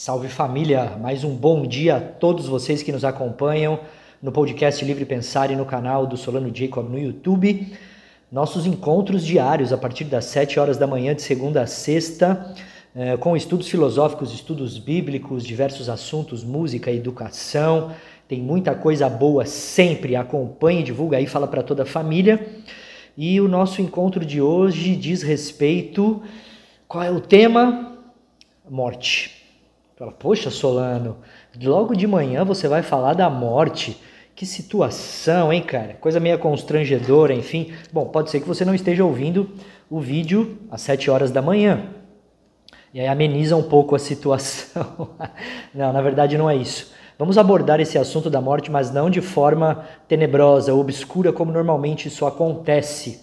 Salve família, mais um bom dia a todos vocês que nos acompanham no podcast Livre Pensar e no canal do Solano Jacob no YouTube. Nossos encontros diários a partir das 7 horas da manhã, de segunda a sexta, eh, com estudos filosóficos, estudos bíblicos, diversos assuntos, música, educação. Tem muita coisa boa sempre. Acompanhe, divulga aí, fala para toda a família. E o nosso encontro de hoje diz respeito. Qual é o tema? Morte. Fala, poxa, Solano, logo de manhã você vai falar da morte. Que situação, hein, cara? Coisa meio constrangedora, enfim. Bom, pode ser que você não esteja ouvindo o vídeo às 7 horas da manhã. E aí ameniza um pouco a situação. não, na verdade não é isso. Vamos abordar esse assunto da morte, mas não de forma tenebrosa, obscura, como normalmente isso acontece.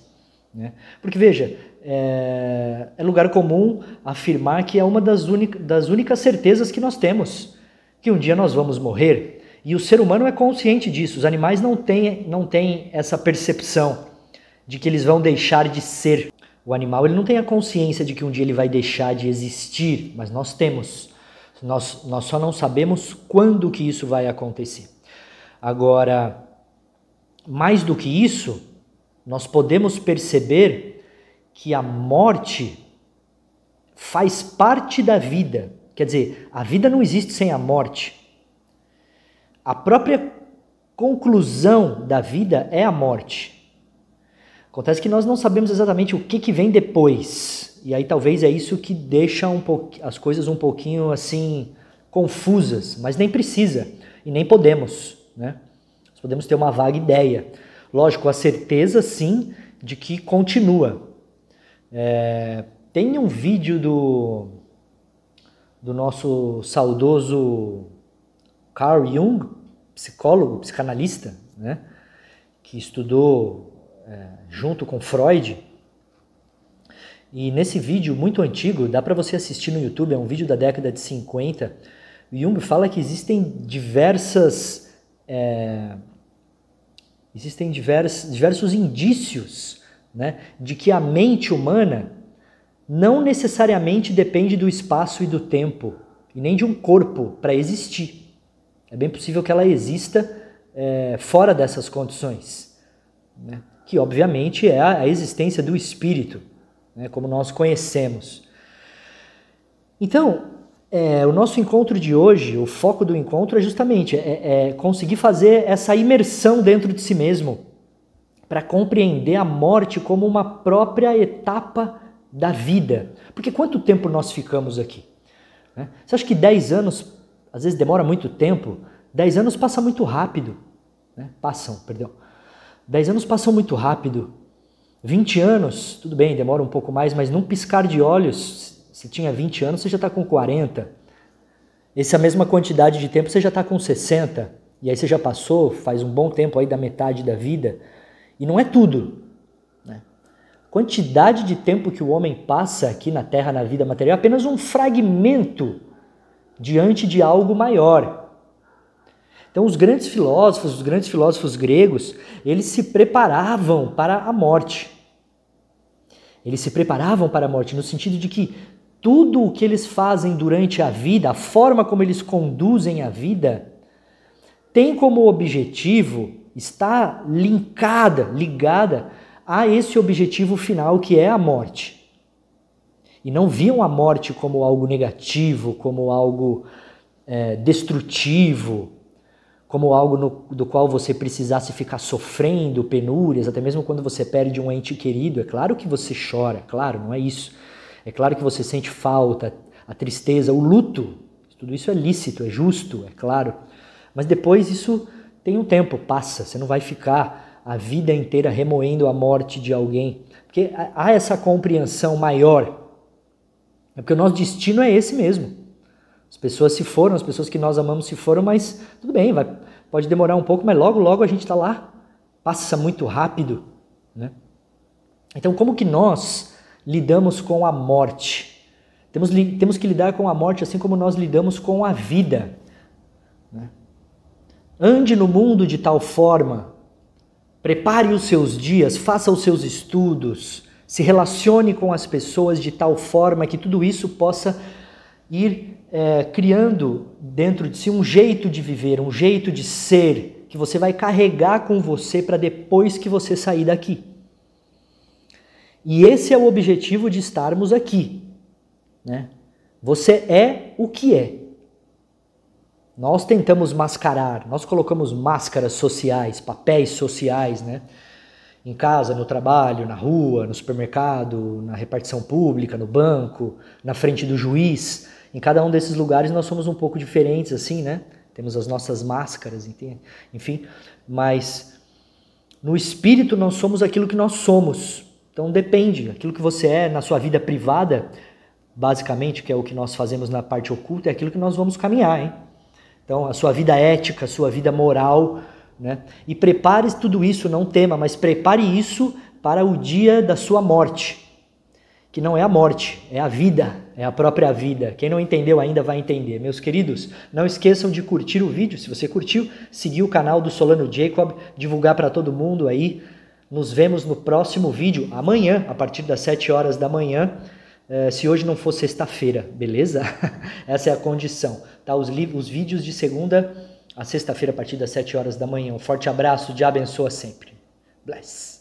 Né? Porque veja, é, é, lugar comum afirmar que é uma das, das únicas certezas que nós temos, que um dia nós vamos morrer. E o ser humano é consciente disso. Os animais não têm, não têm essa percepção de que eles vão deixar de ser. O animal ele não tem a consciência de que um dia ele vai deixar de existir, mas nós temos. Nós, nós só não sabemos quando que isso vai acontecer. Agora, mais do que isso, nós podemos perceber que a morte faz parte da vida. Quer dizer, a vida não existe sem a morte. A própria conclusão da vida é a morte. Acontece que nós não sabemos exatamente o que, que vem depois. E aí talvez é isso que deixa um as coisas um pouquinho assim confusas, mas nem precisa e nem podemos, né? Nós podemos ter uma vaga ideia. Lógico, a certeza sim de que continua. É, tem um vídeo do, do nosso saudoso Carl Jung, psicólogo, psicanalista, né, que estudou é, junto com Freud. E nesse vídeo muito antigo, dá para você assistir no YouTube, é um vídeo da década de 50. O Jung fala que existem diversas. É, existem diversos, diversos indícios né, de que a mente humana não necessariamente depende do espaço e do tempo, e nem de um corpo para existir. É bem possível que ela exista é, fora dessas condições, né? que obviamente é a, a existência do espírito, né? como nós conhecemos. Então, é, o nosso encontro de hoje, o foco do encontro é justamente é, é conseguir fazer essa imersão dentro de si mesmo, para compreender a morte como uma própria etapa da vida. Porque quanto tempo nós ficamos aqui? Né? Você acha que 10 anos às vezes demora muito tempo. 10 anos passa muito rápido. Né? Passam, perdão. 10 anos passam muito rápido. 20 anos, tudo bem, demora um pouco mais, mas num piscar de olhos, se tinha 20 anos, você já está com 40. Essa mesma quantidade de tempo você já está com 60. E aí você já passou, faz um bom tempo aí da metade da vida. E não é tudo. Né? Quantidade de tempo que o homem passa aqui na Terra, na vida material, é apenas um fragmento diante de algo maior. Então, os grandes filósofos, os grandes filósofos gregos, eles se preparavam para a morte. Eles se preparavam para a morte no sentido de que tudo o que eles fazem durante a vida, a forma como eles conduzem a vida, tem como objetivo, está linkada, ligada a esse objetivo final que é a morte e não viam a morte como algo negativo, como algo é, destrutivo, como algo no, do qual você precisasse ficar sofrendo penúrias, até mesmo quando você perde um ente querido. É claro que você chora, claro, não é isso. É claro que você sente falta, a tristeza, o luto. Tudo isso é lícito, é justo, é claro. Mas depois isso tem um tempo, passa. Você não vai ficar a vida inteira remoendo a morte de alguém. Porque há essa compreensão maior é porque o nosso destino é esse mesmo. As pessoas se foram, as pessoas que nós amamos se foram, mas tudo bem, vai, pode demorar um pouco, mas logo, logo a gente está lá. Passa muito rápido. Né? Então, como que nós lidamos com a morte? Temos, temos que lidar com a morte assim como nós lidamos com a vida. Né? Ande no mundo de tal forma, prepare os seus dias, faça os seus estudos, se relacione com as pessoas de tal forma que tudo isso possa ir é, criando dentro de si um jeito de viver, um jeito de ser que você vai carregar com você para depois que você sair daqui. E esse é o objetivo de estarmos aqui. Né? Você é o que é. Nós tentamos mascarar, nós colocamos máscaras sociais, papéis sociais, né? Em casa, no trabalho, na rua, no supermercado, na repartição pública, no banco, na frente do juiz. Em cada um desses lugares nós somos um pouco diferentes, assim, né? Temos as nossas máscaras, enfim. Mas no espírito nós somos aquilo que nós somos. Então depende, aquilo que você é na sua vida privada, basicamente, que é o que nós fazemos na parte oculta, é aquilo que nós vamos caminhar, hein? Então, a sua vida ética, a sua vida moral, né? E prepare tudo isso, não tema, mas prepare isso para o dia da sua morte. Que não é a morte, é a vida, é a própria vida. Quem não entendeu ainda vai entender. Meus queridos, não esqueçam de curtir o vídeo. Se você curtiu, seguir o canal do Solano Jacob, divulgar para todo mundo aí. Nos vemos no próximo vídeo, amanhã, a partir das 7 horas da manhã. Eh, se hoje não for sexta-feira, beleza? Essa é a condição. Tá? Os, os vídeos de segunda a sexta-feira a partir das 7 horas da manhã. Um forte abraço, te abençoa sempre. Bless.